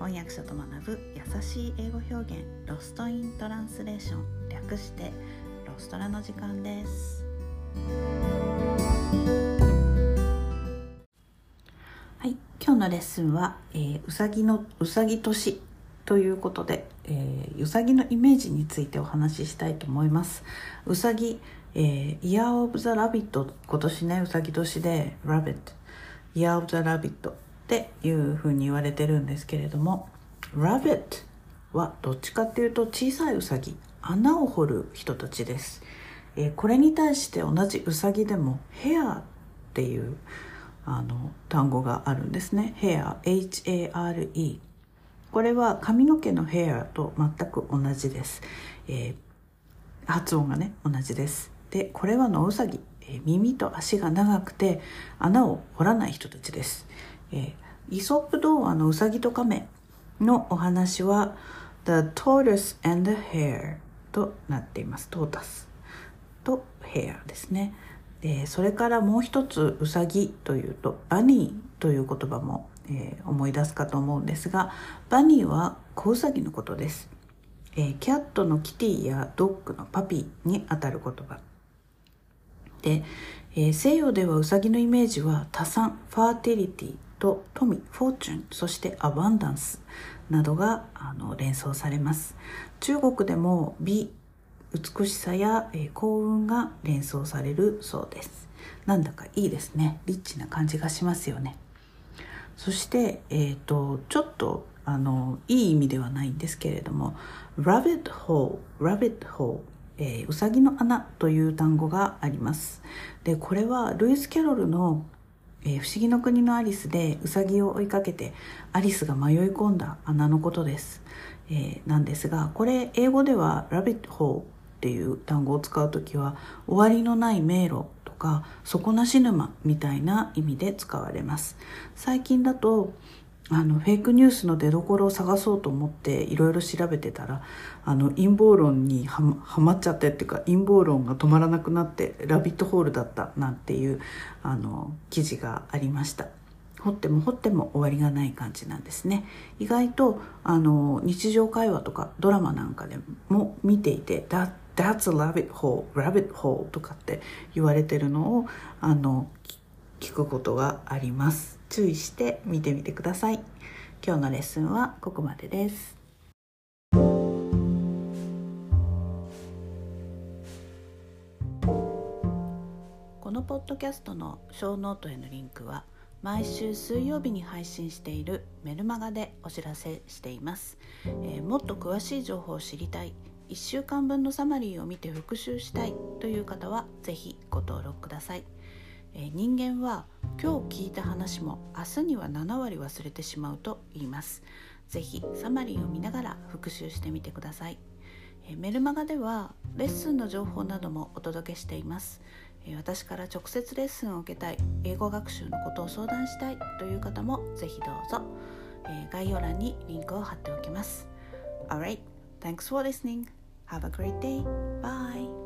翻訳者と学ぶ優しい英語表現ロストイントランスレーション略してロストラの時間です。はい今日のレッスンは、えー、うさぎのうさぎ年ということで、えー、うさぎのイメージについてお話ししたいと思います。うさぎ、えー、イヤーオブザラビット今年ねうさぎ年でラビットイヤーオブザラビットっていうふうに言われてるんですけれども Rabbit はどっちかっていうと小さいウサギ穴を掘る人たちです、えー、これに対して同じウサギでもヘアっていうあの単語があるんですね。ヘア H-A-R-E これは髪の毛のヘアと全く同じです、えー、発音がね同じです。でこれはノウサギ。耳と足が長くて穴を掘らない人たちです。えー、イソップ童話のうさぎと亀のお話は The Tortoise and the Hare となっています。トータスとヘアですね。でそれからもう一つうさぎというとバニーという言葉も、えー、思い出すかと思うんですがバニーは子うさぎのことです、えー、キャットのキティやドッグのパピーにあたる言葉で、えー、西洋ではうさぎのイメージは多産ファーティリティと富フォーチュンそしてアバンダンスなどがあの連想されます。中国でも美美しさや、えー、幸運が連想されるそうです。なんだかいいですね。リッチな感じがしますよね。そして、えーと、ちょっとあのいい意味ではないんですけれども rabbit hole rabbit hole えー、うさぎの穴という単語があります。でこれはルイス・キャロルのえー、不思議の国のアリスでウサギを追いかけてアリスが迷い込んだ穴のことです、えー、なんですがこれ英語ではラビットホーっていう単語を使う時は終わりのない迷路とか底なし沼みたいな意味で使われます。最近だとあのフェイクニュースの出どころを探そうと思っていろいろ調べてたらあの陰謀論にはまっちゃってっていうか陰謀論が止まらなくなってラビットホールだったなんていうあの記事がありました。掘っても掘っても終わりがない感じなんですね。意外とあの日常会話とかドラマなんかでも見ていて「That, That's a rabbit hole rabbit hole」とかって言われてるのをあの聞くことがあります。注意して見てみてください。今日のレッスンはここまでです。このポッドキャストのショーノートへのリンクは毎週水曜日に配信しているメルマガでお知らせしています、えー、もっと詳しい情報を知りたい。1週間分のサマリーを見て復習したいという方は是非ご登録ください。え人間は今日聞いた話も明日には7割忘れてしまうと言いますぜひサマリーを見ながら復習してみてくださいえメルマガではレッスンの情報などもお届けしていますえ私から直接レッスンを受けたい英語学習のことを相談したいという方もぜひどうぞえ概要欄にリンクを貼っておきます Alright, thanks for listening. Have a great day. Bye.